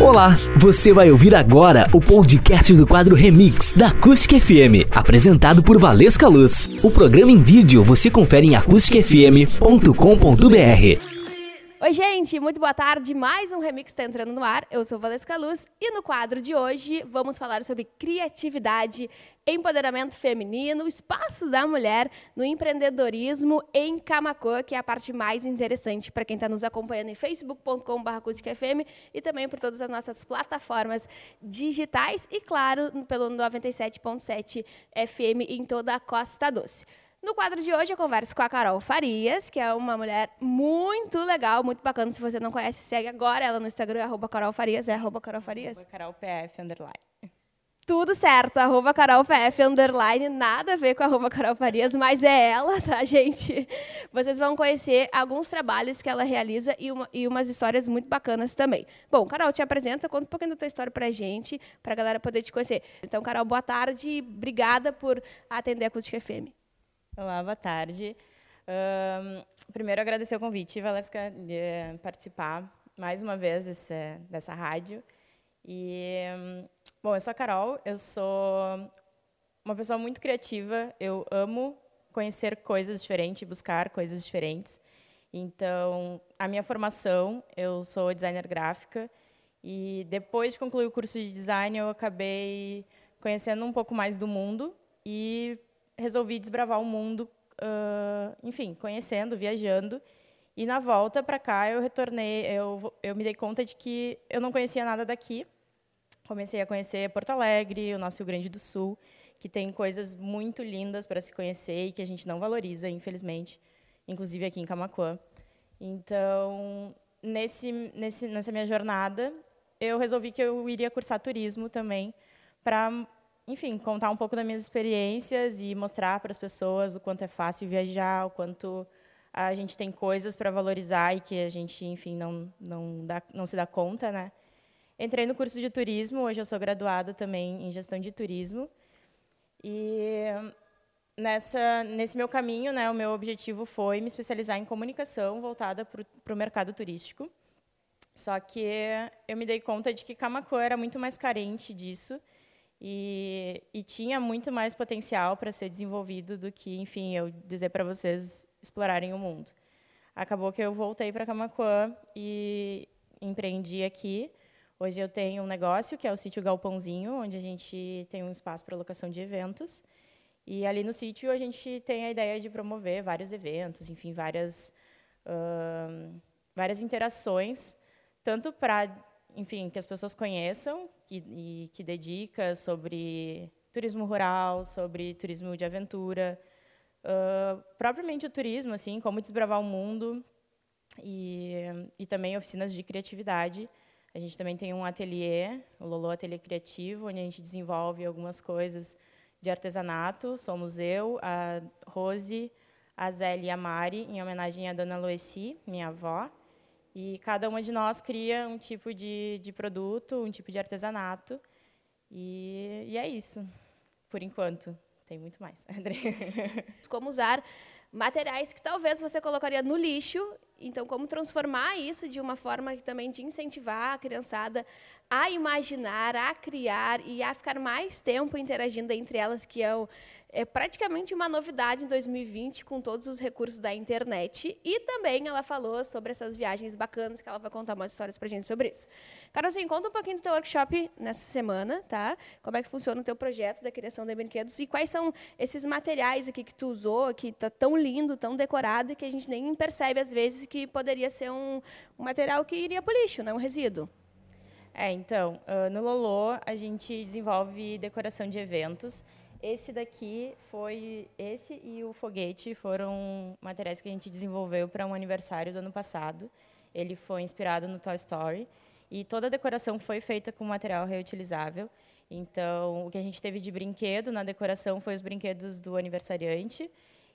Olá, você vai ouvir agora o podcast do quadro Remix da Acústica FM, apresentado por Valesca Luz. O programa em vídeo você confere em acusticfm.com.br. Oi, gente, muito boa tarde. Mais um remix está entrando no ar. Eu sou Valesca Luz e no quadro de hoje vamos falar sobre criatividade, empoderamento feminino, espaço da mulher no empreendedorismo em Camacoa, que é a parte mais interessante para quem está nos acompanhando em facebook.com.br e também por todas as nossas plataformas digitais e, claro, pelo 97.7 FM em toda a Costa Doce. No quadro de hoje eu converso com a Carol Farias, que é uma mulher muito legal, muito bacana. Se você não conhece, segue agora ela no Instagram, arroba Carol Farias, é arroba Carol Farias? Carol PF, underline. Tudo certo, arroba Carol PF, underline, nada a ver com arroba Carol Farias, mas é ela, tá, gente? Vocês vão conhecer alguns trabalhos que ela realiza e, uma, e umas histórias muito bacanas também. Bom, Carol, te apresenta, conta um pouquinho da tua história pra gente, pra galera poder te conhecer. Então, Carol, boa tarde, obrigada por atender a Acústica FM. Olá, boa tarde. Um, primeiro, agradecer o convite, Valesca, de participar mais uma vez desse, dessa rádio. E, bom, eu sou a Carol, eu sou uma pessoa muito criativa, eu amo conhecer coisas diferentes, buscar coisas diferentes. Então, a minha formação, eu sou designer gráfica, e depois de concluir o curso de design, eu acabei conhecendo um pouco mais do mundo e resolvi desbravar o mundo, uh, enfim, conhecendo, viajando. E na volta para cá eu retornei, eu, eu me dei conta de que eu não conhecia nada daqui. Comecei a conhecer Porto Alegre, o nosso Rio Grande do Sul, que tem coisas muito lindas para se conhecer e que a gente não valoriza, infelizmente, inclusive aqui em Camacuã. Então, nesse, nesse, nessa minha jornada, eu resolvi que eu iria cursar turismo também para enfim, contar um pouco das minhas experiências e mostrar para as pessoas o quanto é fácil viajar, o quanto a gente tem coisas para valorizar e que a gente, enfim, não, não, dá, não se dá conta, né? Entrei no curso de turismo, hoje eu sou graduada também em gestão de turismo. E nessa, nesse meu caminho, né, o meu objetivo foi me especializar em comunicação voltada para o mercado turístico. Só que eu me dei conta de que Camacuã era muito mais carente disso e, e tinha muito mais potencial para ser desenvolvido do que, enfim, eu dizer para vocês explorarem o mundo. Acabou que eu voltei para Camacuã e empreendi aqui. Hoje eu tenho um negócio que é o sítio Galpãozinho, onde a gente tem um espaço para locação de eventos. E ali no sítio a gente tem a ideia de promover vários eventos, enfim, várias, uh, várias interações, tanto para enfim, que as pessoas conheçam que, e que dedica sobre turismo rural, sobre turismo de aventura, uh, propriamente o turismo, assim, como desbravar o mundo e, e também oficinas de criatividade. A gente também tem um ateliê, o Lolo Ateliê Criativo, onde a gente desenvolve algumas coisas de artesanato. Somos eu, a Rose, a Zélia e a Mari, em homenagem à Dona Loeci, minha avó. E cada uma de nós cria um tipo de, de produto, um tipo de artesanato. E, e é isso, por enquanto. Tem muito mais. Como usar materiais que talvez você colocaria no lixo. Então, como transformar isso de uma forma também de incentivar a criançada a imaginar, a criar e a ficar mais tempo interagindo entre elas, que é o, é praticamente uma novidade em 2020 com todos os recursos da internet. E também ela falou sobre essas viagens bacanas, que ela vai contar umas histórias para a gente sobre isso. Carolzinha, conta um pouquinho do teu workshop nessa semana, tá? Como é que funciona o teu projeto da criação de brinquedos e quais são esses materiais aqui que tu usou, que está tão lindo, tão decorado, que a gente nem percebe às vezes que poderia ser um, um material que iria para o lixo, né? um resíduo. É, então, uh, no Lolo a gente desenvolve decoração de eventos esse daqui foi esse e o foguete foram materiais que a gente desenvolveu para um aniversário do ano passado. Ele foi inspirado no Toy Story e toda a decoração foi feita com material reutilizável. Então, o que a gente teve de brinquedo na decoração foi os brinquedos do aniversariante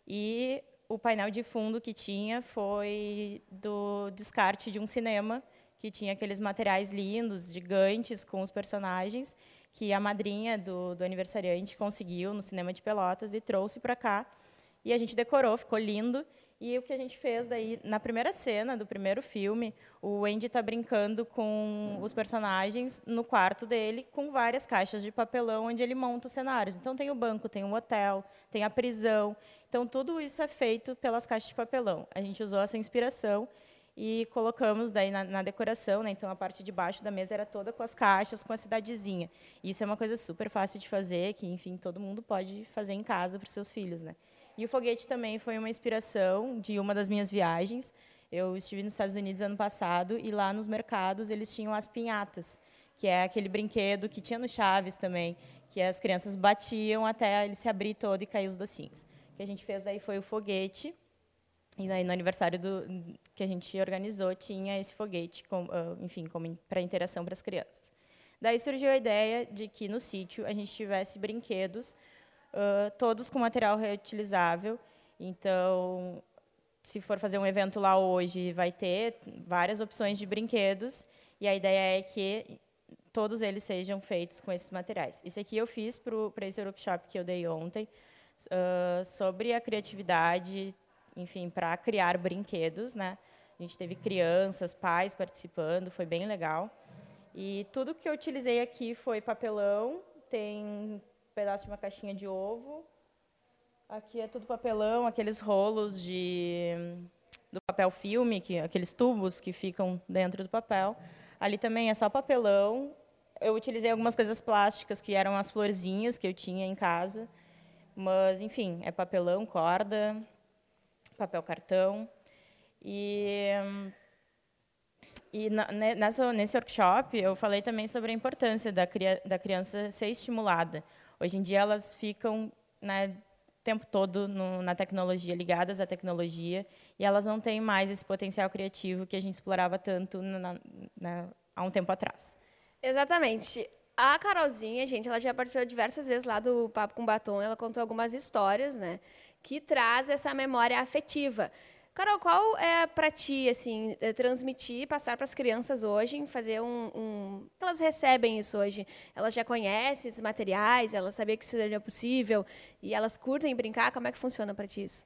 e o painel de fundo que tinha foi do descarte de um cinema que tinha aqueles materiais lindos, gigantes com os personagens que a madrinha do, do aniversariante conseguiu no cinema de Pelotas e trouxe para cá. E a gente decorou, ficou lindo. E o que a gente fez daí, na primeira cena do primeiro filme, o Andy está brincando com os personagens no quarto dele, com várias caixas de papelão, onde ele monta os cenários. Então, tem o banco, tem o hotel, tem a prisão. Então, tudo isso é feito pelas caixas de papelão. A gente usou essa inspiração e colocamos daí na, na, decoração, né? Então a parte de baixo da mesa era toda com as caixas, com a cidadezinha. Isso é uma coisa super fácil de fazer, que enfim todo mundo pode fazer em casa para os seus filhos, né? E o foguete também foi uma inspiração de uma das minhas viagens. Eu estive nos Estados Unidos ano passado e lá nos mercados eles tinham as pinhatas, que é aquele brinquedo que tinha no Chaves também, que as crianças batiam até ele se abrir todo e cair os docinhos. O que a gente fez daí foi o foguete e daí no aniversário do, que a gente organizou tinha esse foguete, com, uh, enfim, para interação para as crianças. Daí surgiu a ideia de que no sítio a gente tivesse brinquedos, uh, todos com material reutilizável. Então, se for fazer um evento lá hoje, vai ter várias opções de brinquedos. E a ideia é que todos eles sejam feitos com esses materiais. Isso aqui eu fiz para esse workshop que eu dei ontem, uh, sobre a criatividade enfim, para criar brinquedos, né? A gente teve crianças, pais participando, foi bem legal. E tudo que eu utilizei aqui foi papelão, tem um pedaço de uma caixinha de ovo. Aqui é tudo papelão, aqueles rolos de do papel filme, que aqueles tubos que ficam dentro do papel. Ali também é só papelão. Eu utilizei algumas coisas plásticas que eram as florzinhas que eu tinha em casa. Mas, enfim, é papelão, corda, papel cartão. E, e na, nessa, nesse workshop eu falei também sobre a importância da, da criança ser estimulada. Hoje em dia elas ficam né, o tempo todo no, na tecnologia, ligadas à tecnologia, e elas não têm mais esse potencial criativo que a gente explorava tanto na, na, há um tempo atrás. Exatamente. A Carolzinha, gente, ela já participou diversas vezes lá do Papo com Batom, ela contou algumas histórias, né? que traz essa memória afetiva. Carol, qual é para ti assim é, transmitir, passar para as crianças hoje, fazer um, um, elas recebem isso hoje? Elas já conhecem esses materiais, elas sabiam que isso seria possível e elas curtem brincar. Como é que funciona para ti isso?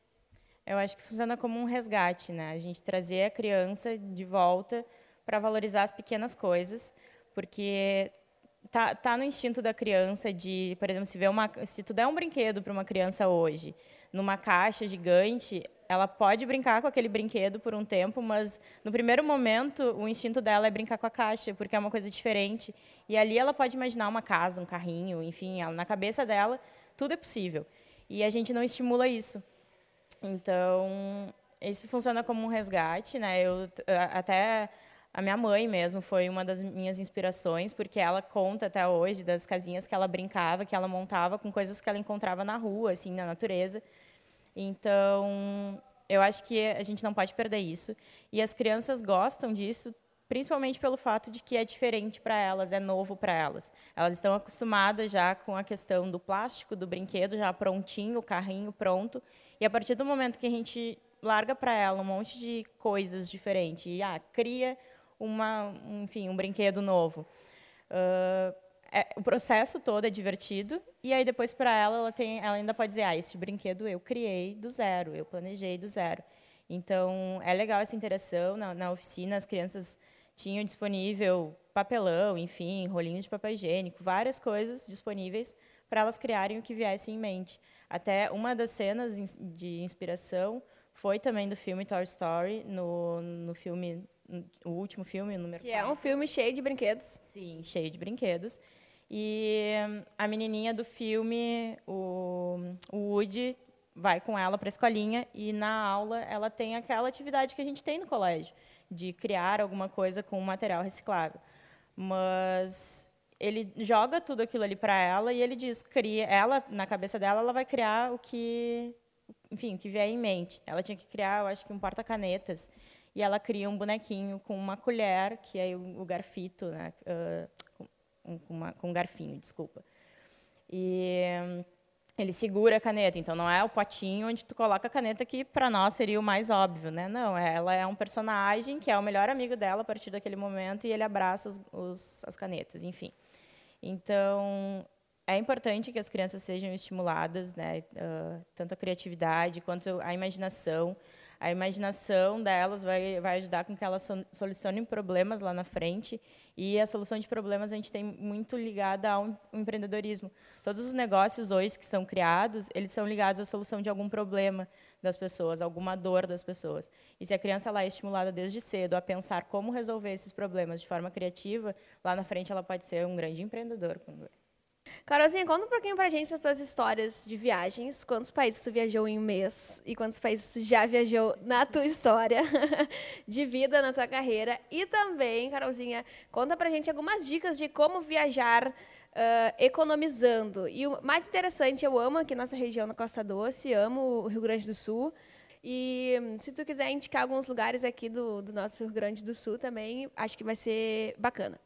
Eu acho que funciona como um resgate, né? A gente trazer a criança de volta para valorizar as pequenas coisas, porque tá, tá no instinto da criança de, por exemplo, se vê uma, se tu der um brinquedo para uma criança hoje numa caixa gigante, ela pode brincar com aquele brinquedo por um tempo, mas no primeiro momento o instinto dela é brincar com a caixa, porque é uma coisa diferente. E ali ela pode imaginar uma casa, um carrinho, enfim, ela, na cabeça dela tudo é possível. E a gente não estimula isso. Então, isso funciona como um resgate, né? Eu até a minha mãe mesmo foi uma das minhas inspirações, porque ela conta até hoje das casinhas que ela brincava, que ela montava com coisas que ela encontrava na rua, assim, na natureza. Então, eu acho que a gente não pode perder isso. E as crianças gostam disso, principalmente pelo fato de que é diferente para elas, é novo para elas. Elas estão acostumadas já com a questão do plástico, do brinquedo já prontinho, o carrinho pronto. E a partir do momento que a gente larga para ela um monte de coisas diferentes e ah, cria uma, enfim, um brinquedo novo. Uh, é, o processo todo é divertido e aí depois para ela ela tem ela ainda pode dizer ah esse brinquedo eu criei do zero eu planejei do zero. Então é legal essa interação na, na oficina as crianças tinham disponível papelão enfim rolinhos de papel higiênico várias coisas disponíveis para elas criarem o que viesse em mente. Até uma das cenas de inspiração foi também do filme Toy Story no, no filme o último filme, o número Que 4. é um filme cheio de brinquedos. Sim, cheio de brinquedos. E a menininha do filme, o, o Woody, vai com ela para a escolinha e na aula ela tem aquela atividade que a gente tem no colégio, de criar alguma coisa com material reciclável. Mas ele joga tudo aquilo ali para ela e ele diz, cria, ela na cabeça dela ela vai criar o que, enfim, que vier em mente. Ela tinha que criar, eu acho que um porta-canetas e ela cria um bonequinho com uma colher, que é o, garfito, né? Uh, com, uma, com um garfinho, desculpa. E um, ele segura a caneta, então não é o potinho onde tu coloca a caneta que para nós seria o mais óbvio, né? Não, ela é um personagem que é o melhor amigo dela a partir daquele momento e ele abraça os, os, as canetas, enfim. Então é importante que as crianças sejam estimuladas, né? Uh, tanto a criatividade quanto a imaginação A imaginação delas vai, vai ajudar com que elas solucionem problemas lá na frente. E a solução de problemas a gente tem muito ligada ao empreendedorismo. Todos os negócios hoje que são criados, eles são ligados à solução de algum problema das pessoas, alguma dor das pessoas. E se a criança lá é estimulada desde cedo a pensar como resolver esses problemas de forma criativa, lá na frente ela pode ser um grande empreendedor. Carolzinha, conta um pouquinho pra gente as tuas histórias de viagens. Quantos países tu viajou em um mês? E quantos países tu já viajou na tua história de vida, na tua carreira? E também, Carolzinha, conta pra gente algumas dicas de como viajar uh, economizando. E o mais interessante, eu amo aqui nossa região na Costa Doce, amo o Rio Grande do Sul. E se tu quiser indicar alguns lugares aqui do, do nosso Rio Grande do Sul também, acho que vai ser bacana.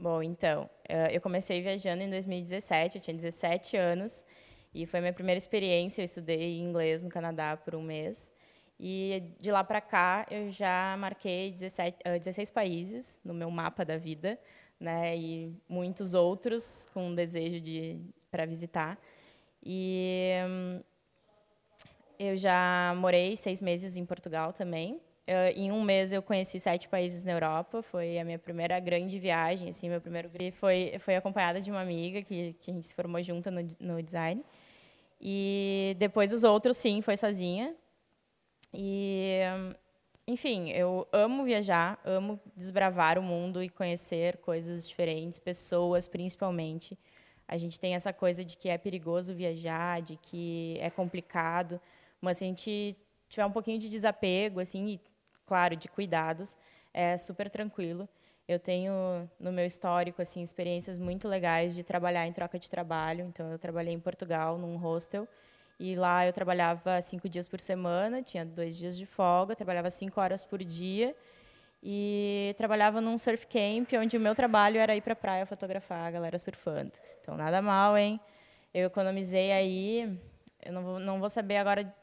Bom, então, eh, eu comecei viajando em 2017, eu tinha 17 anos, e foi minha primeira experiência. Eu estudei inglês no Canadá por um mês. E de lá para cá, eu já marquei 17, 16 países no meu mapa da vida, né? E muitos outros com desejo de para visitar. E hum, eu já morei seis meses em Portugal também. Uh, em um mês eu conheci sete países na Europa. Foi a minha primeira grande viagem, assim, meu primeiro e foi foi acompanhada de uma amiga que que a gente se formou junto no, no design. E depois os outros, sim, foi sozinha. E enfim, eu amo viajar, amo desbravar o mundo e conhecer coisas diferentes, pessoas principalmente. A gente tem essa coisa de que é perigoso viajar, de que é complicado, mas se a gente tiver um pouquinho de desapego, assim, e claro, de cuidados, é super tranquilo. Eu tenho no meu histórico assim experiências muito legais de trabalhar em troca de trabalho. Então eu trabalhei em Portugal num hostel e lá eu trabalhava cinco dias por semana, tinha dois dias de folga, trabalhava cinco horas por dia e trabalhava num surf camp onde o meu trabalho era ir para a praia fotografar a galera surfando. Então nada mal, hein? Eu economizei aí, eu não vou, não vou saber agora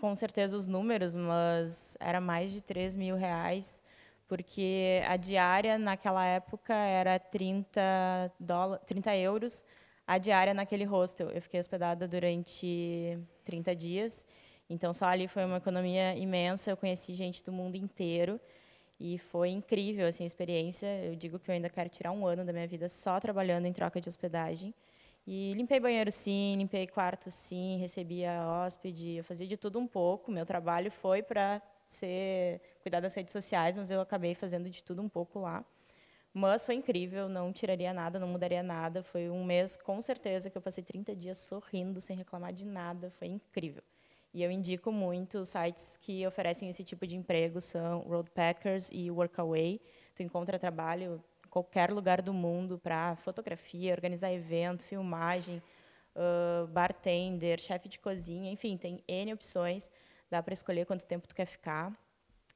com certeza os números, mas era mais de 3 mil reais, porque a diária naquela época era 30, dólar, 30 euros a diária naquele hostel. Eu fiquei hospedada durante 30 dias, então só ali foi uma economia imensa. Eu conheci gente do mundo inteiro e foi incrível assim, a experiência. Eu digo que eu ainda quero tirar um ano da minha vida só trabalhando em troca de hospedagem. E limpei banheiro sim, limpei quarto sim, recebia hóspede, eu fazia de tudo um pouco. Meu trabalho foi para ser cuidar das redes sociais, mas eu acabei fazendo de tudo um pouco lá. Mas foi incrível, não tiraria nada, não mudaria nada. Foi um mês, com certeza, que eu passei 30 dias sorrindo, sem reclamar de nada. Foi incrível. E eu indico muito os sites que oferecem esse tipo de emprego, são Roadpackers e Workaway. Tu encontra trabalho qualquer lugar do mundo para fotografia, organizar evento, filmagem, uh, bartender, chefe de cozinha, enfim, tem N opções. Dá para escolher quanto tempo tu quer ficar,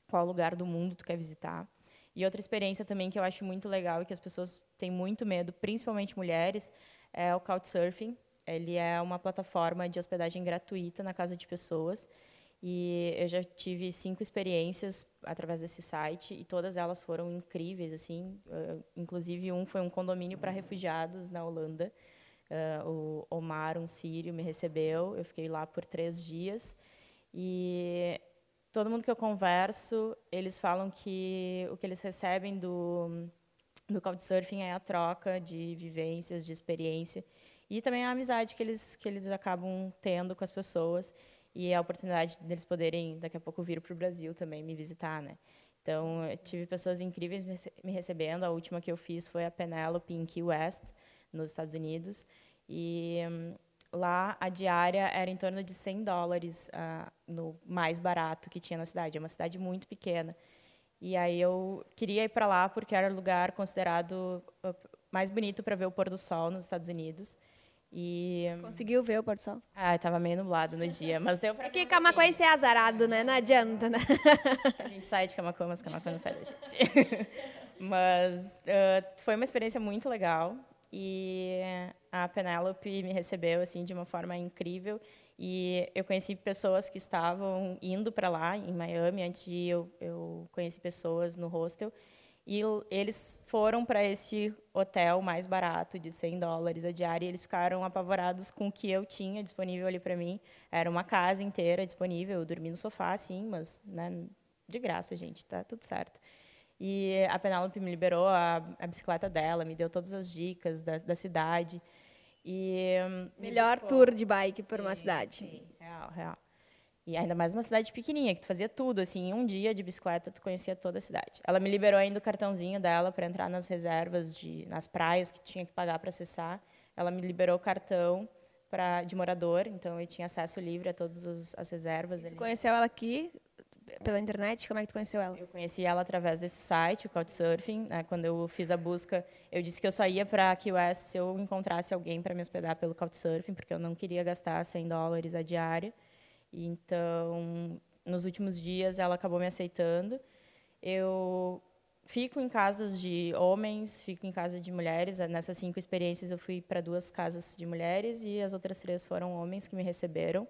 qual lugar do mundo tu quer visitar. E outra experiência também que eu acho muito legal e que as pessoas têm muito medo, principalmente mulheres, é o Couchsurfing. Ele é uma plataforma de hospedagem gratuita na casa de pessoas. E eu já tive cinco experiências através desse site e todas elas foram incríveis, assim. Uh, inclusive um foi um condomínio para refugiados na Holanda. Uh, o Omar, um sírio, me recebeu. Eu fiquei lá por três dias e todo mundo que eu converso, eles falam que o que eles recebem do do Couchsurfing é a troca de vivências, de experiência e também a amizade que eles que eles acabam tendo com as pessoas e a oportunidade deles poderem daqui a pouco vir para o Brasil também me visitar, né? Então, tive pessoas incríveis me recebendo. A última que eu fiz foi a Penelope em Key West, nos Estados Unidos. E hum, lá a diária era em torno de 100 dólares uh, no mais barato que tinha na cidade. É uma cidade muito pequena. E aí eu queria ir para lá porque era o lugar considerado uh, mais bonito para ver o pôr do sol nos Estados Unidos. E... Conseguiu ver o pôr do sol? Ah, estava meio nublado no dia, mas deu para. É que Camacuã é azarado, né? Não adianta, né? A gente sai de Camacuã, mas Camacuã não sai da gente. mas uh, foi uma experiência muito legal e a Penélope me recebeu assim de uma forma incrível e eu conheci pessoas que estavam indo para lá em Miami antes de eu, eu conheci pessoas no hostel E eles foram para esse hotel mais barato, de 100 dólares a diária, e eles ficaram apavorados com o que eu tinha disponível ali para mim. Era uma casa inteira disponível, eu dormi no sofá, sim, mas né, de graça, gente, tá tudo certo. E a Penélope me liberou a, a, bicicleta dela, me deu todas as dicas da, da cidade. E Melhor tour de bike por sim, uma cidade. Sim, real, real. E ainda mais uma cidade pequenininha, que tu fazia tudo, assim, em um dia de bicicleta tu conhecia toda a cidade. Ela me liberou ainda o cartãozinho dela para entrar nas reservas, de, nas praias que tinha que pagar para acessar. Ela me liberou o cartão pra, de morador, então eu tinha acesso livre a todas as reservas. Ali. Conheceu ela aqui pela internet? Como é que tu conheceu ela? Eu conheci ela através desse site, o Couchsurfing. Né? Quando eu fiz a busca, eu disse que eu só ia para Key West se eu encontrasse alguém para me hospedar pelo Couchsurfing, porque eu não queria gastar 100 dólares a diária. Então, nos últimos dias, ela acabou me aceitando. Eu fico em casas de homens, fico em casa de mulheres. Nessas cinco experiências, eu fui para duas casas de mulheres e as outras três foram homens que me receberam.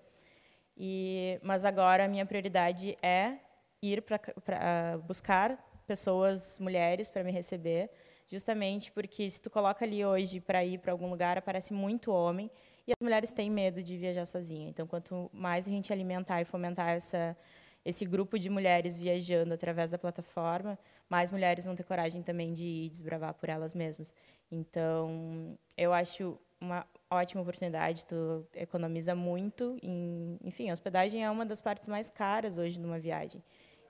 E, mas agora a minha prioridade é ir para buscar pessoas, mulheres, para me receber, justamente porque se tu coloca ali hoje para ir para algum lugar, aparece muito homem e as mulheres têm medo de viajar sozinha. Então, quanto mais a gente alimentar e fomentar essa, esse grupo de mulheres viajando através da plataforma, mais mulheres vão ter coragem também de ir desbravar por elas mesmas. Então, eu acho uma ótima oportunidade, tu economiza muito. Em, enfim, a hospedagem é uma das partes mais caras hoje numa viagem.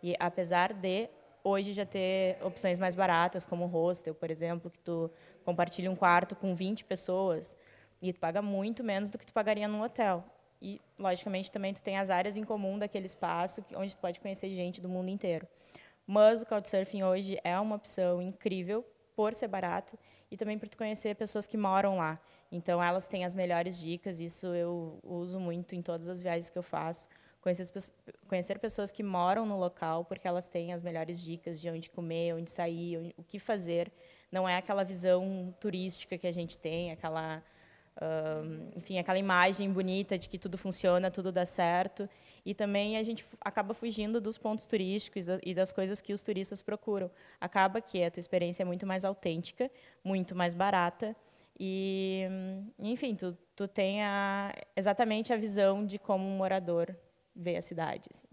E apesar de hoje já ter opções mais baratas, como o hostel, por exemplo, que tu compartilha um quarto com 20 pessoas, e tu paga muito menos do que tu pagaria num hotel. E, logicamente, também tu tem as áreas em comum daquele espaço, onde tu pode conhecer gente do mundo inteiro. Mas o Couchsurfing hoje é uma opção incrível por ser barato e também por tu conhecer pessoas que moram lá. Então, elas têm as melhores dicas, isso eu uso muito em todas as viagens que eu faço. Conhecer, conhecer pessoas que moram no local, porque elas têm as melhores dicas de onde comer, onde sair, onde, o que fazer. Não é aquela visão turística que a gente tem, aquela enfim, aquela imagem bonita de que tudo funciona, tudo dá certo. E também a gente acaba fugindo dos pontos turísticos e das coisas que os turistas procuram. Acaba que a tua experiência é muito mais autêntica, muito mais barata. E, enfim, tu, tu tem a, exatamente a visão de como um morador vê a cidade. Assim.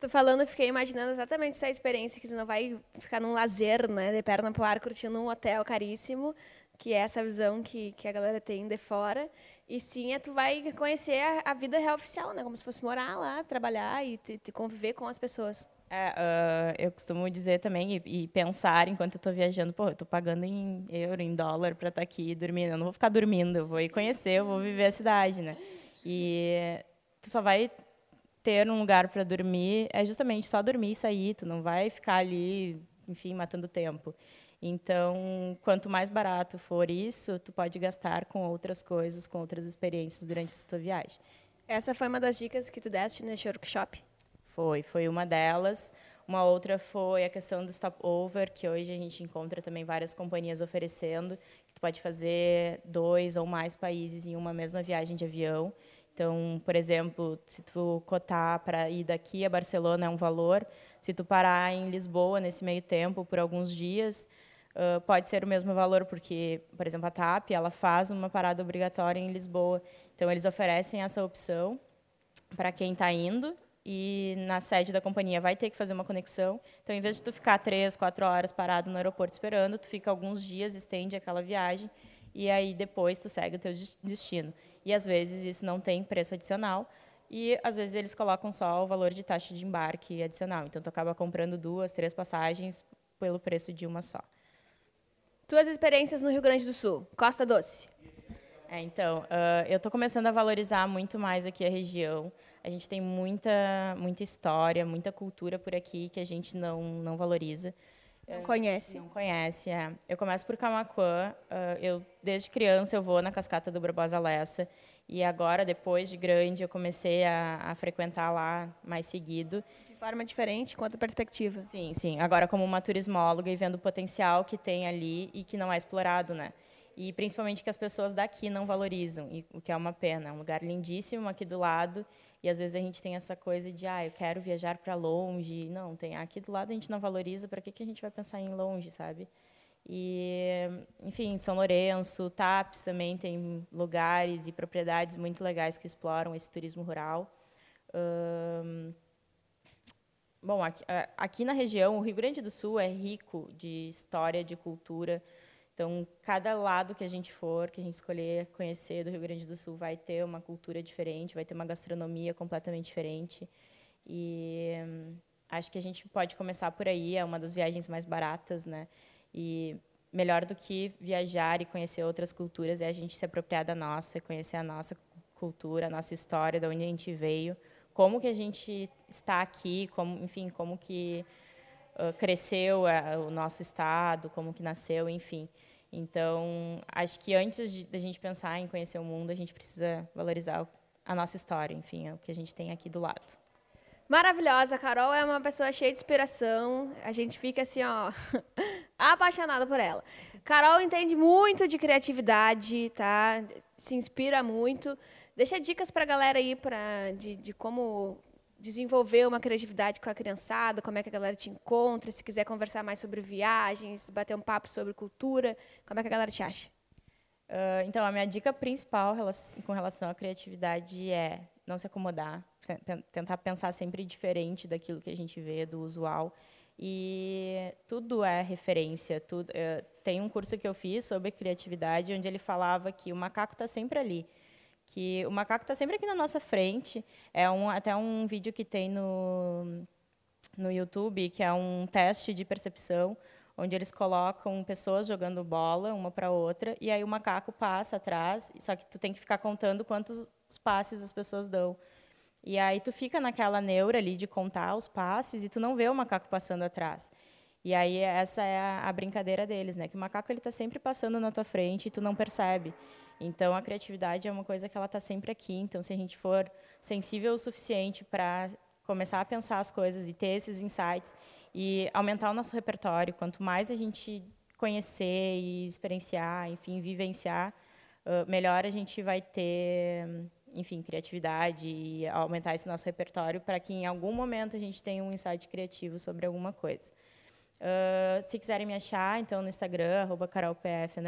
Tô falando, fiquei imaginando exatamente essa experiência que tu não vai ficar num lazer, né, de perna pro ar, curtindo um hotel caríssimo que é essa visão que, que a galera tem de fora. E sim, é, tu vai conhecer a, a, vida real oficial, né? Como se fosse morar lá, trabalhar e te, te conviver com as pessoas. É, uh, eu costumo dizer também e, e pensar enquanto eu estou viajando, pô, eu estou pagando em euro, em dólar para estar tá aqui dormindo. Eu não vou ficar dormindo, eu vou ir conhecer, eu vou viver a cidade, né? E tu só vai ter um lugar para dormir, é justamente só dormir e sair, tu não vai ficar ali, enfim, matando tempo. Então, quanto mais barato for isso, tu pode gastar com outras coisas, com outras experiências durante a tua viagem. Essa foi uma das dicas que tu deste nesse workshop? Foi, foi uma delas. Uma outra foi a questão do stopover, que hoje a gente encontra também várias companhias oferecendo, que tu pode fazer dois ou mais países em uma mesma viagem de avião. Então, por exemplo, se tu cotar para ir daqui a Barcelona é um valor, se tu parar em Lisboa nesse meio tempo por alguns dias, Uh, pode ser o mesmo valor, porque, por exemplo, a TAP ela faz uma parada obrigatória em Lisboa. Então, eles oferecem essa opção para quem está indo e na sede da companhia vai ter que fazer uma conexão. Então, em vez de tu ficar três, quatro horas parado no aeroporto esperando, tu fica alguns dias, estende aquela viagem e aí depois tu segue o teu destino. E às vezes isso não tem preço adicional e às vezes eles colocam só o valor de taxa de embarque adicional. Então tu acaba comprando duas, três passagens pelo preço de uma só. Tuas experiências no Rio Grande do Sul, Costa Doce. É, então, uh, eu estou começando a valorizar muito mais aqui a região. A gente tem muita, muita história, muita cultura por aqui que a gente não, não valoriza. Não conhece? Não conhece, é. Eu começo por Camacuã. Uh, eu, desde criança, eu vou na Cascata do Barbosa Lessa. E agora, depois de grande, eu comecei a, a frequentar lá mais seguido forma diferente, com outra perspectiva. Sim, sim. Agora, como uma turismóloga e vendo o potencial que tem ali e que não é explorado, né? E principalmente que as pessoas daqui não valorizam, e, o que é uma pena. É um lugar lindíssimo aqui do lado E às vezes a gente tem essa coisa de, ah, eu quero viajar para longe. Não, tem aqui do lado a gente não valoriza, para que, que a gente vai pensar em longe, sabe? E, enfim, São Lourenço, TAPS também tem lugares e propriedades muito legais que exploram esse turismo rural. bom, aqui, aqui na região, o Rio Grande do Sul é rico de história, de cultura. Então, cada lado que a gente for, que a gente escolher conhecer do Rio Grande do Sul, vai ter uma cultura diferente, vai ter uma gastronomia completamente diferente. E hum, acho que a gente pode começar por aí, é uma das viagens mais baratas, né? E melhor do que viajar e conhecer outras culturas é a gente se apropriar da nossa, conhecer a nossa cultura, a nossa história, de onde a gente veio, como que a gente está aqui, como, enfim, como que uh, cresceu uh, o nosso estado, como que nasceu, enfim. Então, acho que antes da gente pensar em conhecer o mundo, a gente precisa valorizar a nossa história, enfim, é o que a gente tem aqui do lado. Maravilhosa, Carol é uma pessoa cheia de inspiração. A gente fica assim, ó, apaixonada por ela. Carol entende muito de criatividade, tá? Se inspira muito. Deixa dicas para a galera aí pra, de, de como desenvolver uma criatividade com a criançada, como é que a galera te encontra, se quiser conversar mais sobre viagens, bater um papo sobre cultura, como é que a galera te acha? Uh, então, a minha dica principal com relação à criatividade é não se acomodar, tentar pensar sempre diferente daquilo que a gente vê, do usual. E tudo é referência. Tudo, uh, tem um curso que eu fiz sobre criatividade, onde ele falava que o macaco está sempre ali que o macaco está sempre aqui na nossa frente. É um, até um vídeo que tem no, no YouTube, que é um teste de percepção, onde eles colocam pessoas jogando bola uma para outra, e aí o macaco passa atrás, só que tu tem que ficar contando quantos passes as pessoas dão. E aí tu fica naquela neura ali de contar os passes e tu não vê o macaco passando atrás. E aí essa é a, a brincadeira deles, né? Que o macaco ele está sempre passando na tua frente e tu não percebe. Então, a criatividade é uma coisa que ela está sempre aqui. Então, se a gente for sensível o suficiente para começar a pensar as coisas e ter esses insights e aumentar o nosso repertório, quanto mais a gente conhecer e experienciar, enfim, vivenciar, melhor a gente vai ter, enfim, criatividade e aumentar esse nosso repertório para que em algum momento a gente tenha um insight criativo sobre alguma coisa. Uh, se quiserem me achar, então no Instagram, carolpf.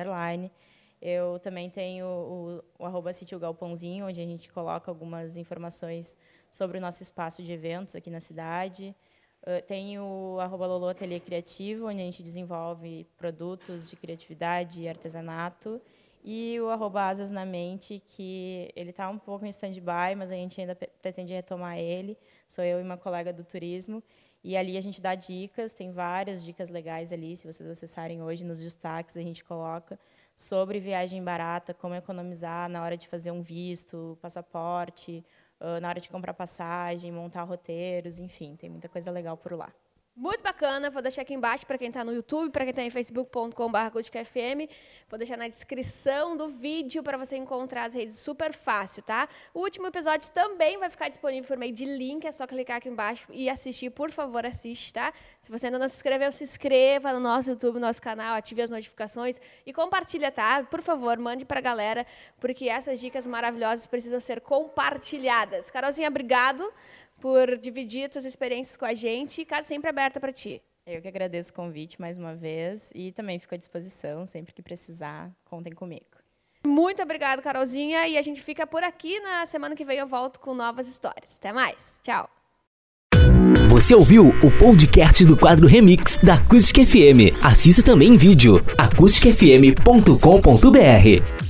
Eu também tenho o, o arroba sítio Galpãozinho, onde a gente coloca algumas informações sobre o nosso espaço de eventos aqui na cidade. Uh, tenho o arroba Lolo Ateliê Criativo, onde a gente desenvolve produtos de criatividade e artesanato. E o arroba Asas na Mente, que ele está um pouco em stand-by, mas a gente ainda pretende retomar ele. Sou eu e uma colega do turismo. E ali a gente dá dicas, tem várias dicas legais ali. Se vocês acessarem hoje nos destaques, a gente coloca sobre viagem barata, como economizar na hora de fazer um visto, passaporte, na hora de comprar passagem, montar roteiros, enfim, tem muita coisa legal por lá. Muito bacana, vou deixar aqui embaixo para quem está no YouTube, para quem está em facebook.com.br. Vou deixar na descrição do vídeo para você encontrar as redes super fácil, tá? O último episódio também vai ficar disponível por meio de link, é só clicar aqui embaixo e assistir. Por favor, assiste, tá? Se você ainda não se inscreveu, se inscreva no nosso YouTube, no nosso canal, ative as notificações e compartilha, tá? Por favor, mande para a galera, porque essas dicas maravilhosas precisam ser compartilhadas. Carolzinha, obrigado por dividir suas experiências com a gente e casa sempre aberta para ti. Eu que agradeço o convite mais uma vez e também fico à disposição sempre que precisar, contem comigo. Muito obrigada, Carolzinha, e a gente fica por aqui. Na semana que vem eu volto com novas histórias. Até mais. Tchau. Você ouviu o podcast do quadro Remix da Acústica FM. Assista também em vídeo acusticfm.com.br.